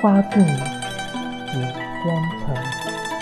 花重锦荒城。